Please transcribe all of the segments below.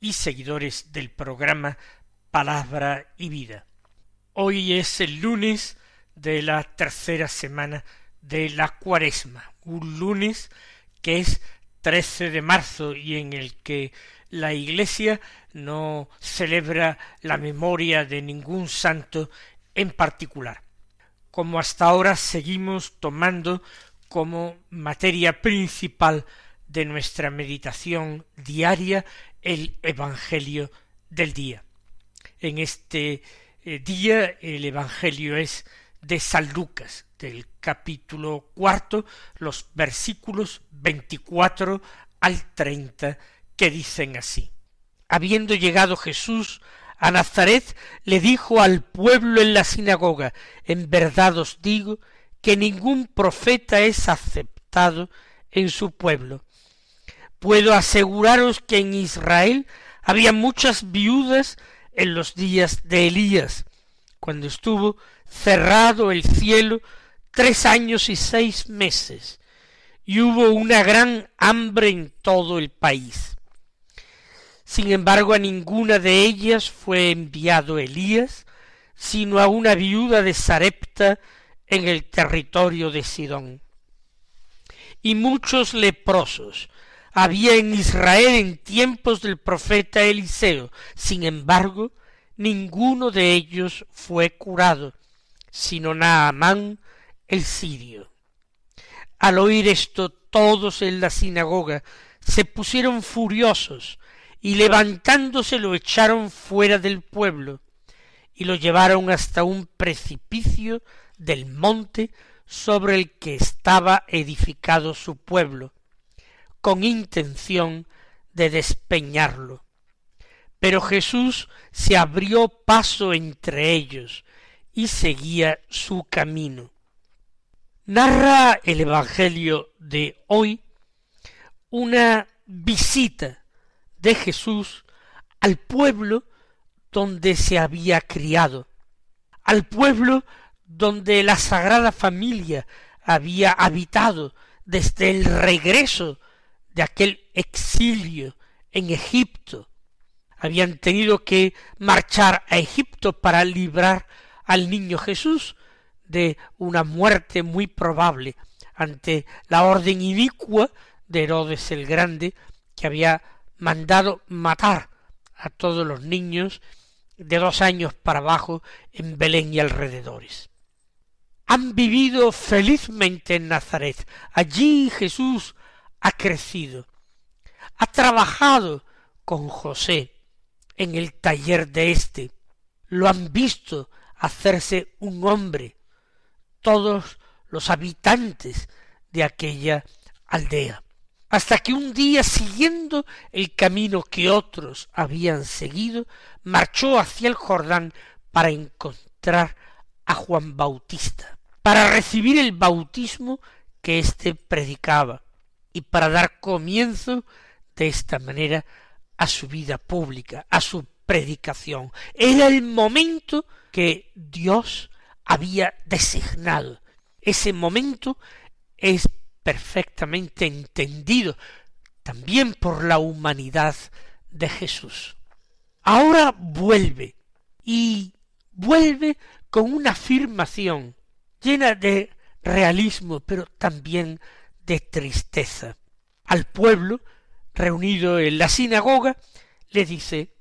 y seguidores del programa Palabra y Vida. Hoy es el lunes de la tercera semana de la cuaresma, un lunes que es 13 de marzo y en el que la Iglesia no celebra la memoria de ningún santo en particular. Como hasta ahora seguimos tomando como materia principal de nuestra meditación diaria el Evangelio del día. En este eh, día el Evangelio es de San Lucas, del capítulo cuarto, los versículos veinticuatro al treinta, que dicen así. Habiendo llegado Jesús a Nazaret, le dijo al pueblo en la sinagoga, en verdad os digo que ningún profeta es aceptado en su pueblo. Puedo aseguraros que en Israel había muchas viudas en los días de Elías, cuando estuvo cerrado el cielo tres años y seis meses, y hubo una gran hambre en todo el país. Sin embargo, a ninguna de ellas fue enviado Elías, sino a una viuda de Sarepta en el territorio de Sidón. Y muchos leprosos había en Israel en tiempos del profeta Eliseo. Sin embargo, ninguno de ellos fue curado, sino Naamán el sirio. Al oír esto, todos en la sinagoga se pusieron furiosos y levantándose lo echaron fuera del pueblo y lo llevaron hasta un precipicio del monte sobre el que estaba edificado su pueblo, con intención de despeñarlo. Pero Jesús se abrió paso entre ellos y seguía su camino. Narra el Evangelio de hoy una visita de Jesús al pueblo donde se había criado, al pueblo donde la Sagrada Familia había habitado desde el regreso de aquel exilio en Egipto. Habían tenido que marchar a Egipto para librar al niño Jesús de una muerte muy probable ante la orden inicua de Herodes el Grande, que había mandado matar a todos los niños de dos años para abajo en Belén y alrededores han vivido felizmente en Nazaret. Allí Jesús ha crecido, ha trabajado con José en el taller de éste, lo han visto hacerse un hombre, todos los habitantes de aquella aldea, hasta que un día siguiendo el camino que otros habían seguido, marchó hacia el Jordán para encontrar a Juan Bautista, para recibir el bautismo que éste predicaba y para dar comienzo de esta manera a su vida pública, a su predicación. Era el momento que Dios había designado. Ese momento es perfectamente entendido también por la humanidad de Jesús. Ahora vuelve y vuelve con una afirmación llena de realismo, pero también de tristeza. Al pueblo, reunido en la sinagoga, le dice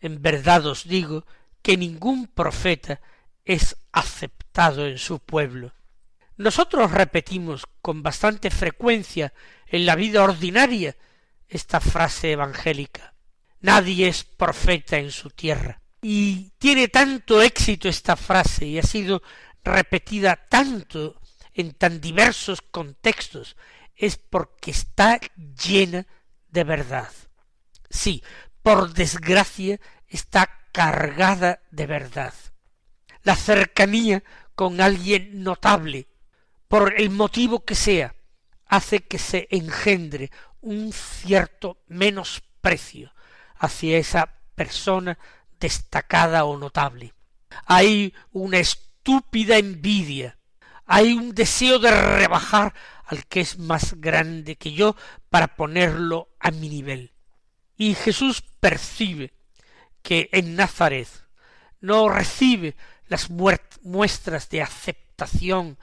En verdad os digo que ningún profeta es aceptado en su pueblo. Nosotros repetimos con bastante frecuencia en la vida ordinaria esta frase evangélica. Nadie es profeta en su tierra. Y tiene tanto éxito esta frase y ha sido repetida tanto en tan diversos contextos es porque está llena de verdad. Sí, por desgracia, está cargada de verdad. La cercanía con alguien notable, por el motivo que sea, hace que se engendre un cierto menosprecio hacia esa persona destacada o notable. Hay una estúpida envidia, hay un deseo de rebajar al que es más grande que yo para ponerlo a mi nivel. Y Jesús percibe que en Nazaret no recibe las muestras de aceptación,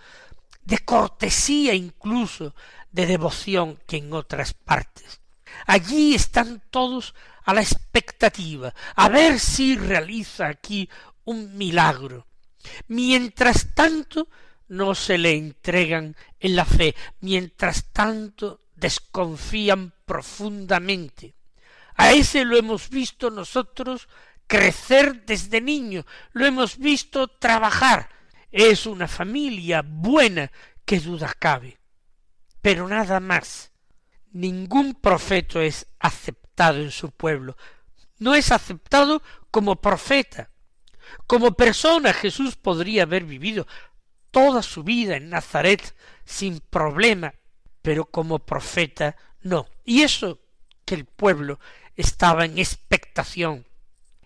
de cortesía incluso, de devoción que en otras partes. Allí están todos a la expectativa, a ver si realiza aquí un milagro. Mientras tanto, no se le entregan en la fe, mientras tanto desconfían profundamente. A ese lo hemos visto nosotros crecer desde niño, lo hemos visto trabajar. Es una familia buena, que duda cabe. Pero nada más. Ningún profeta es aceptado en su pueblo. No es aceptado como profeta. Como persona Jesús podría haber vivido toda su vida en Nazaret sin problema, pero como profeta no. Y eso que el pueblo estaba en expectación.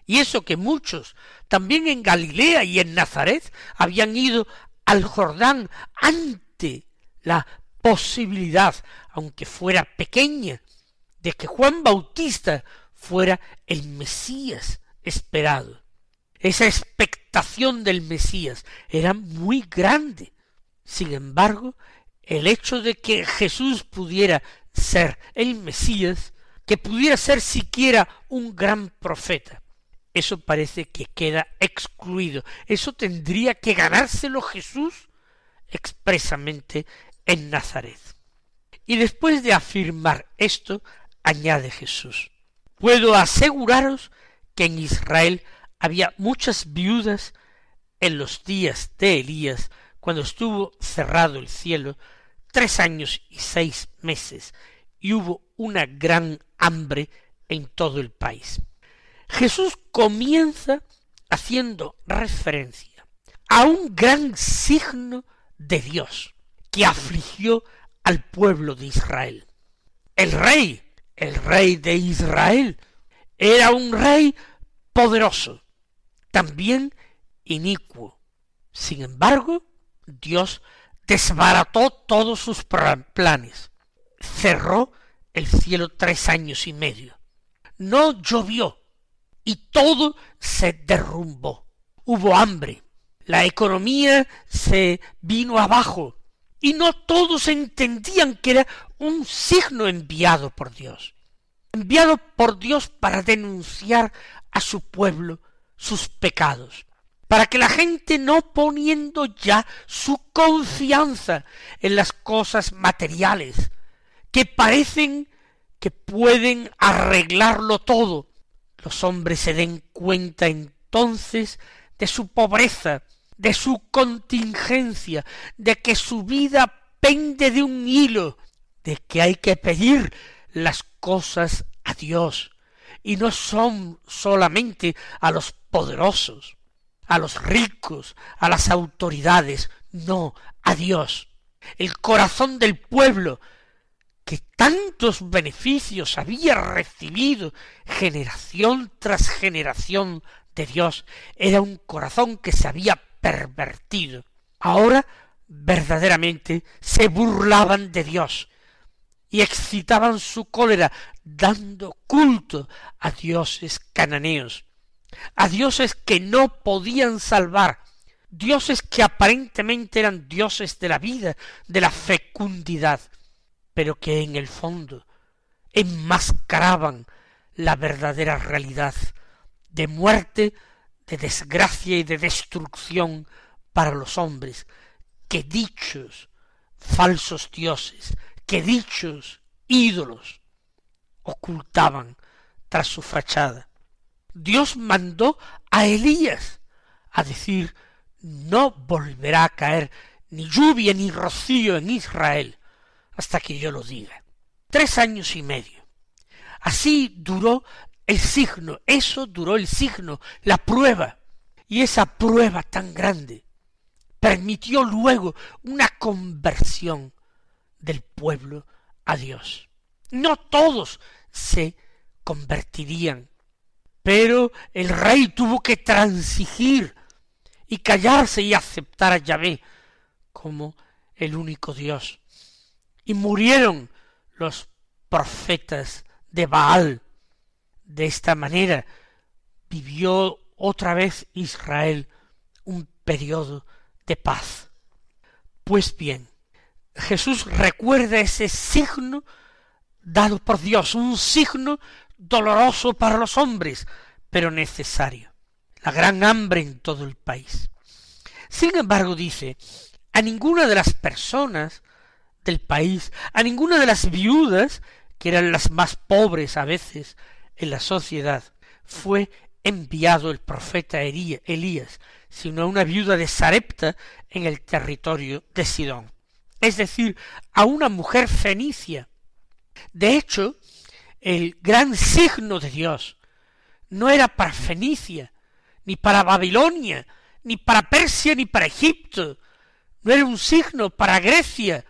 Y eso que muchos, también en Galilea y en Nazaret, habían ido al Jordán ante la posibilidad, aunque fuera pequeña, de que Juan Bautista fuera el Mesías esperado. Esa expectación del Mesías era muy grande. Sin embargo, el hecho de que Jesús pudiera ser el Mesías, que pudiera ser siquiera un gran profeta, eso parece que queda excluido. Eso tendría que ganárselo Jesús expresamente en Nazaret. Y después de afirmar esto, añade Jesús, puedo aseguraros que en Israel había muchas viudas en los días de Elías, cuando estuvo cerrado el cielo, tres años y seis meses, y hubo una gran hambre en todo el país. Jesús comienza haciendo referencia a un gran signo de Dios que afligió al pueblo de Israel. El rey, el rey de Israel, era un rey poderoso, también inicuo. Sin embargo, Dios desbarató todos sus planes, cerró el cielo tres años y medio, no llovió y todo se derrumbó. Hubo hambre, la economía se vino abajo y no todos entendían que era un signo enviado por Dios, enviado por Dios para denunciar a su pueblo sus pecados, para que la gente no poniendo ya su confianza en las cosas materiales, que parecen que pueden arreglarlo todo, los hombres se den cuenta entonces de su pobreza, de su contingencia, de que su vida pende de un hilo, de que hay que pedir las cosas a Dios, y no son solamente a los poderosos, a los ricos, a las autoridades, no, a Dios. El corazón del pueblo, que tantos beneficios había recibido generación tras generación de Dios, era un corazón que se había pervertido. Ahora verdaderamente se burlaban de Dios y excitaban su cólera dando culto a dioses cananeos, a dioses que no podían salvar, dioses que aparentemente eran dioses de la vida, de la fecundidad, pero que en el fondo enmascaraban la verdadera realidad de muerte, de desgracia y de destrucción para los hombres, que dichos falsos dioses, que dichos ídolos ocultaban tras su fachada. Dios mandó a Elías a decir no volverá a caer ni lluvia ni rocío en Israel hasta que yo lo diga. Tres años y medio. Así duró el signo, eso duró el signo, la prueba. Y esa prueba tan grande permitió luego una conversión del pueblo a Dios. No todos se convertirían, pero el rey tuvo que transigir y callarse y aceptar a Yahvé como el único Dios. Y murieron los profetas de Baal. De esta manera vivió otra vez Israel un periodo de paz. Pues bien, Jesús recuerda ese signo dado por Dios, un signo doloroso para los hombres, pero necesario. La gran hambre en todo el país. Sin embargo, dice, a ninguna de las personas del país, a ninguna de las viudas, que eran las más pobres a veces en la sociedad, fue enviado el profeta Elías, sino a una viuda de Sarepta en el territorio de Sidón, es decir, a una mujer fenicia. De hecho, el gran signo de Dios no era para Fenicia, ni para Babilonia, ni para Persia, ni para Egipto, no era un signo para Grecia,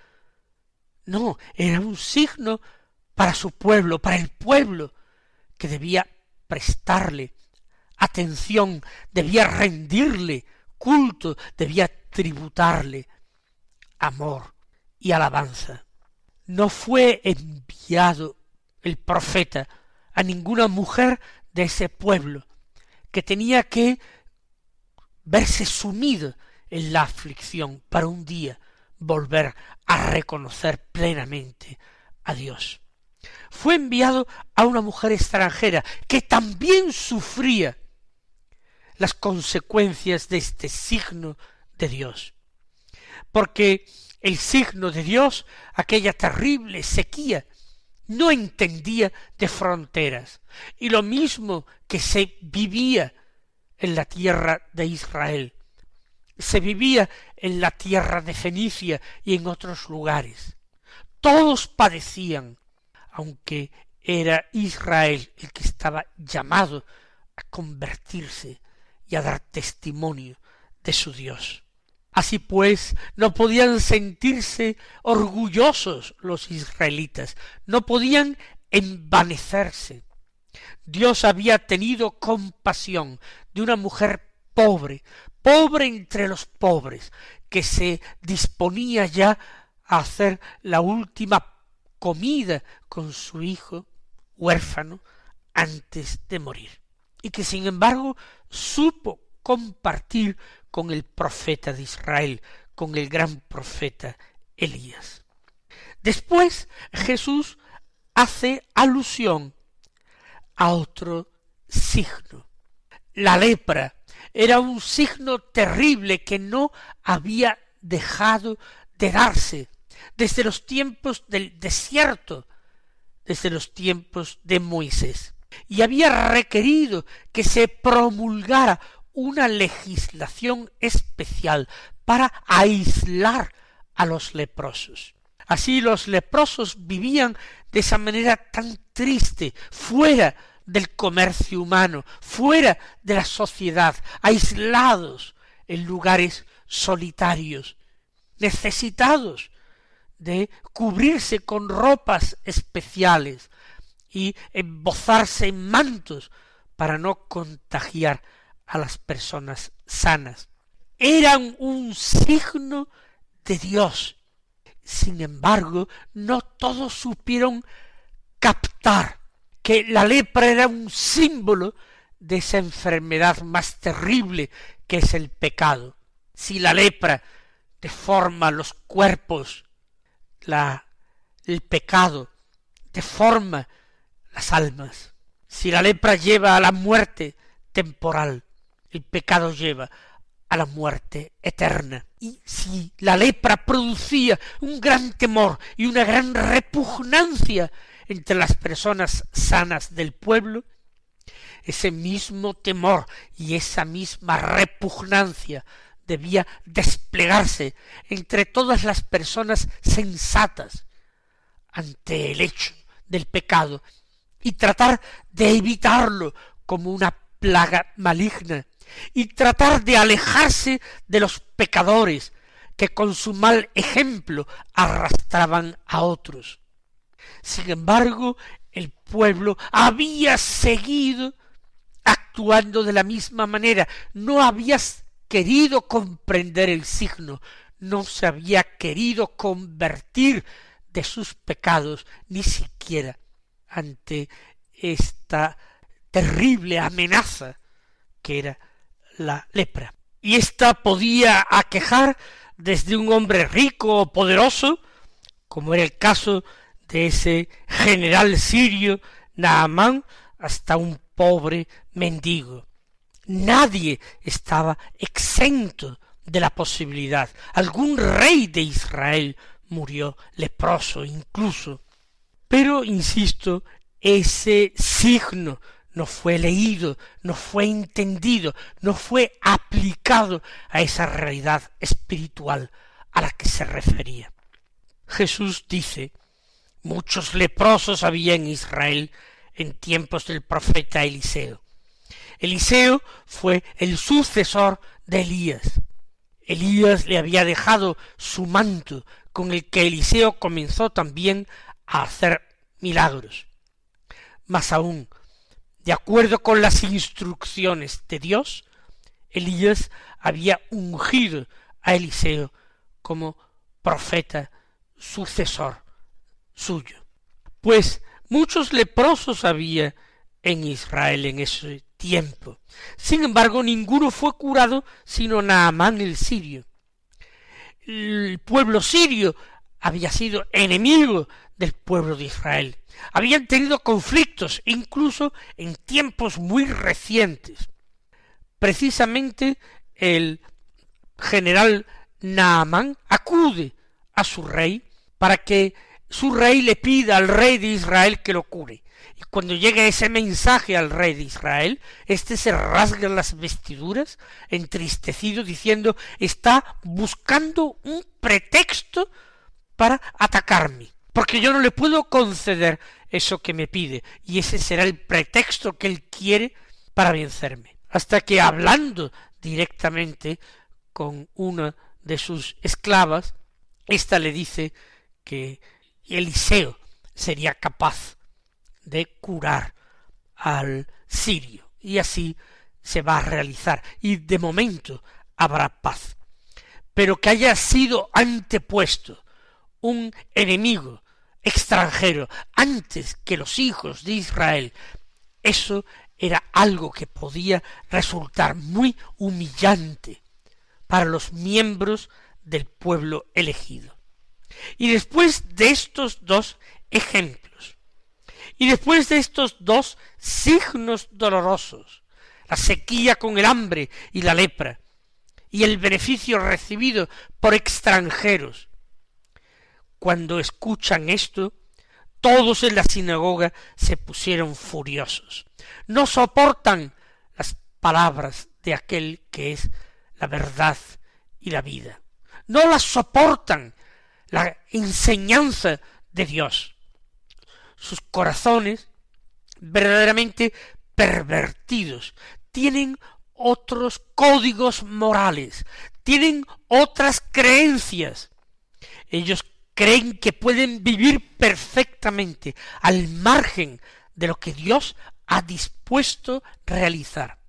no, era un signo para su pueblo, para el pueblo, que debía prestarle atención, debía rendirle culto, debía tributarle amor y alabanza. No fue enviado el profeta a ninguna mujer de ese pueblo, que tenía que verse sumido en la aflicción para un día volver a reconocer plenamente a Dios. Fue enviado a una mujer extranjera que también sufría las consecuencias de este signo de Dios. Porque el signo de Dios, aquella terrible sequía, no entendía de fronteras. Y lo mismo que se vivía en la tierra de Israel, se vivía en la tierra de Fenicia y en otros lugares. Todos padecían, aunque era Israel el que estaba llamado a convertirse y a dar testimonio de su Dios. Así pues, no podían sentirse orgullosos los israelitas, no podían envanecerse. Dios había tenido compasión de una mujer pobre, pobre entre los pobres, que se disponía ya a hacer la última comida con su hijo huérfano antes de morir, y que sin embargo supo compartir con el profeta de Israel, con el gran profeta Elías. Después Jesús hace alusión a otro signo, la lepra era un signo terrible que no había dejado de darse desde los tiempos del desierto, desde los tiempos de Moisés, y había requerido que se promulgara una legislación especial para aislar a los leprosos. Así los leprosos vivían de esa manera tan triste, fuera del comercio humano, fuera de la sociedad, aislados en lugares solitarios, necesitados de cubrirse con ropas especiales y embozarse en mantos para no contagiar a las personas sanas. Eran un signo de Dios. Sin embargo, no todos supieron captar que la lepra era un símbolo de esa enfermedad más terrible que es el pecado. Si la lepra deforma los cuerpos, la, el pecado deforma las almas. Si la lepra lleva a la muerte temporal, el pecado lleva a la muerte eterna. Y si la lepra producía un gran temor y una gran repugnancia entre las personas sanas del pueblo, ese mismo temor y esa misma repugnancia debía desplegarse entre todas las personas sensatas ante el hecho del pecado y tratar de evitarlo como una plaga maligna y tratar de alejarse de los pecadores que con su mal ejemplo arrastraban a otros. Sin embargo, el pueblo había seguido actuando de la misma manera, no había querido comprender el signo, no se había querido convertir de sus pecados, ni siquiera ante esta terrible amenaza que era la lepra. Y ésta podía aquejar desde un hombre rico o poderoso, como era el caso de ese general sirio Naamán, hasta un pobre mendigo. Nadie estaba exento de la posibilidad. Algún rey de Israel murió leproso incluso. Pero, insisto, ese signo no fue leído, no fue entendido, no fue aplicado a esa realidad espiritual a la que se refería. Jesús dice, muchos leprosos había en Israel en tiempos del profeta Eliseo. Eliseo fue el sucesor de Elías. Elías le había dejado su manto con el que Eliseo comenzó también a hacer milagros. Más aún, de acuerdo con las instrucciones de Dios, Elías había ungido a Eliseo como profeta sucesor suyo. Pues muchos leprosos había en Israel en ese tiempo. Sin embargo, ninguno fue curado sino Naamán el sirio. El pueblo sirio había sido enemigo del pueblo de Israel habían tenido conflictos, incluso en tiempos muy recientes. Precisamente el general Naamán acude a su rey para que su rey le pida al rey de Israel que lo cure. Y cuando llega ese mensaje al rey de Israel, éste se rasga las vestiduras, entristecido, diciendo está buscando un pretexto para atacarme porque yo no le puedo conceder eso que me pide, y ese será el pretexto que él quiere para vencerme. Hasta que hablando directamente con una de sus esclavas, ésta le dice que Eliseo sería capaz de curar al sirio, y así se va a realizar, y de momento habrá paz. Pero que haya sido antepuesto un enemigo extranjero antes que los hijos de Israel, eso era algo que podía resultar muy humillante para los miembros del pueblo elegido. Y después de estos dos ejemplos, y después de estos dos signos dolorosos, la sequía con el hambre y la lepra, y el beneficio recibido por extranjeros, cuando escuchan esto, todos en la sinagoga se pusieron furiosos. No soportan las palabras de aquel que es la verdad y la vida. No las soportan la enseñanza de Dios. Sus corazones, verdaderamente pervertidos, tienen otros códigos morales, tienen otras creencias. Ellos creen que pueden vivir perfectamente al margen de lo que Dios ha dispuesto realizar.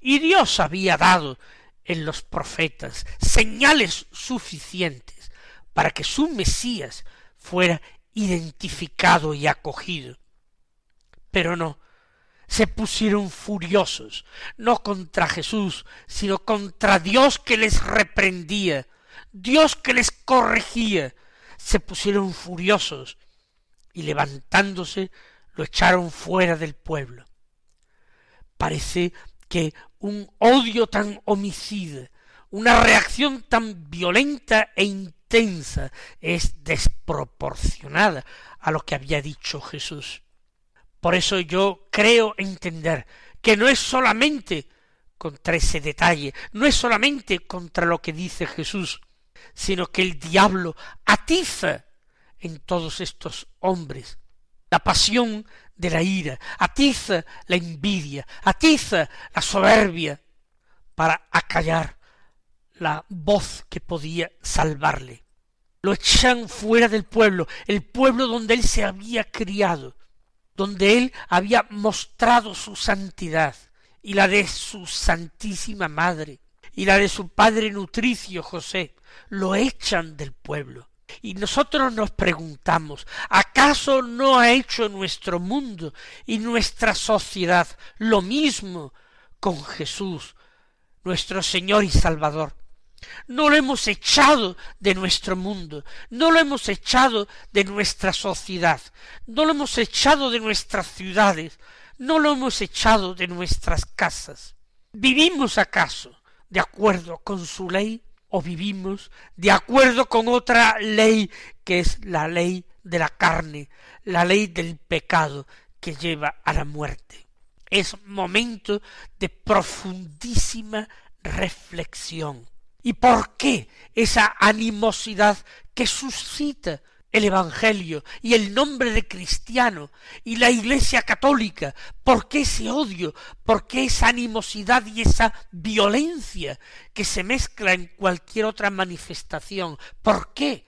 Y Dios había dado en los profetas señales suficientes para que su Mesías fuera identificado y acogido. Pero no, se pusieron furiosos, no contra Jesús, sino contra Dios que les reprendía, Dios que les corregía, se pusieron furiosos y levantándose lo echaron fuera del pueblo. Parece que un odio tan homicida, una reacción tan violenta e intensa es desproporcionada a lo que había dicho Jesús. Por eso yo creo entender que no es solamente contra ese detalle, no es solamente contra lo que dice Jesús, sino que el diablo atiza en todos estos hombres la pasión de la ira, atiza la envidia, atiza la soberbia para acallar la voz que podía salvarle. Lo echan fuera del pueblo, el pueblo donde él se había criado, donde él había mostrado su santidad y la de su santísima madre y la de su padre nutricio José, lo echan del pueblo. Y nosotros nos preguntamos, ¿acaso no ha hecho nuestro mundo y nuestra sociedad lo mismo con Jesús, nuestro Señor y Salvador? No lo hemos echado de nuestro mundo, no lo hemos echado de nuestra sociedad, no lo hemos echado de nuestras ciudades, no lo hemos echado de nuestras casas. ¿Vivimos acaso de acuerdo con su ley o vivimos de acuerdo con otra ley que es la ley de la carne, la ley del pecado que lleva a la muerte? Es momento de profundísima reflexión ¿Y por qué esa animosidad que suscita el Evangelio y el nombre de cristiano y la Iglesia católica? ¿Por qué ese odio? ¿Por qué esa animosidad y esa violencia que se mezcla en cualquier otra manifestación? ¿Por qué?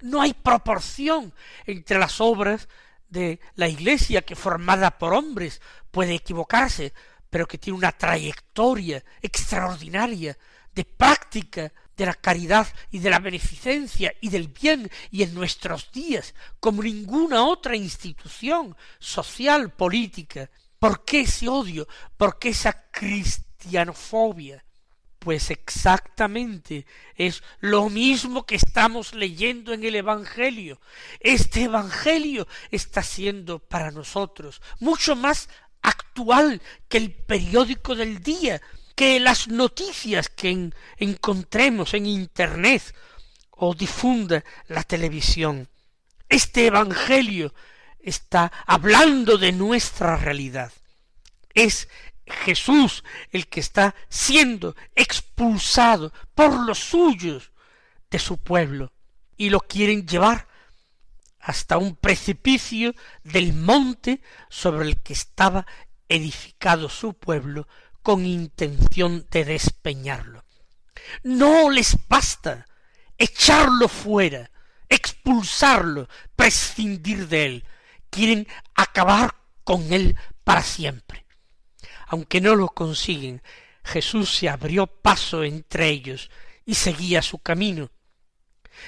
No hay proporción entre las obras de la Iglesia que formada por hombres puede equivocarse, pero que tiene una trayectoria extraordinaria de práctica de la caridad y de la beneficencia y del bien y en nuestros días como ninguna otra institución social política. ¿Por qué ese odio? ¿Por qué esa cristianofobia? Pues exactamente es lo mismo que estamos leyendo en el Evangelio. Este Evangelio está siendo para nosotros mucho más actual que el periódico del día, que las noticias que encontremos en Internet o difunda la televisión. Este Evangelio está hablando de nuestra realidad. Es Jesús el que está siendo expulsado por los suyos de su pueblo y lo quieren llevar hasta un precipicio del monte sobre el que estaba edificado su pueblo con intención de despeñarlo. No les basta echarlo fuera, expulsarlo, prescindir de él. Quieren acabar con él para siempre. Aunque no lo consiguen, Jesús se abrió paso entre ellos y seguía su camino,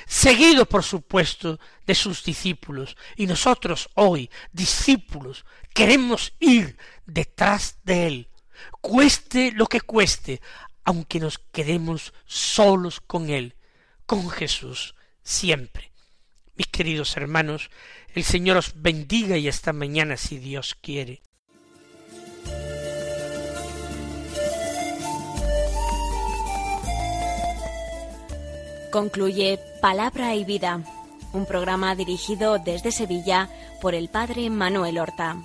seguido por supuesto de sus discípulos, y nosotros hoy, discípulos, queremos ir detrás de él, cueste lo que cueste, aunque nos quedemos solos con Él, con Jesús, siempre. Mis queridos hermanos, el Señor os bendiga y hasta mañana si Dios quiere. Concluye Palabra y Vida, un programa dirigido desde Sevilla por el Padre Manuel Horta.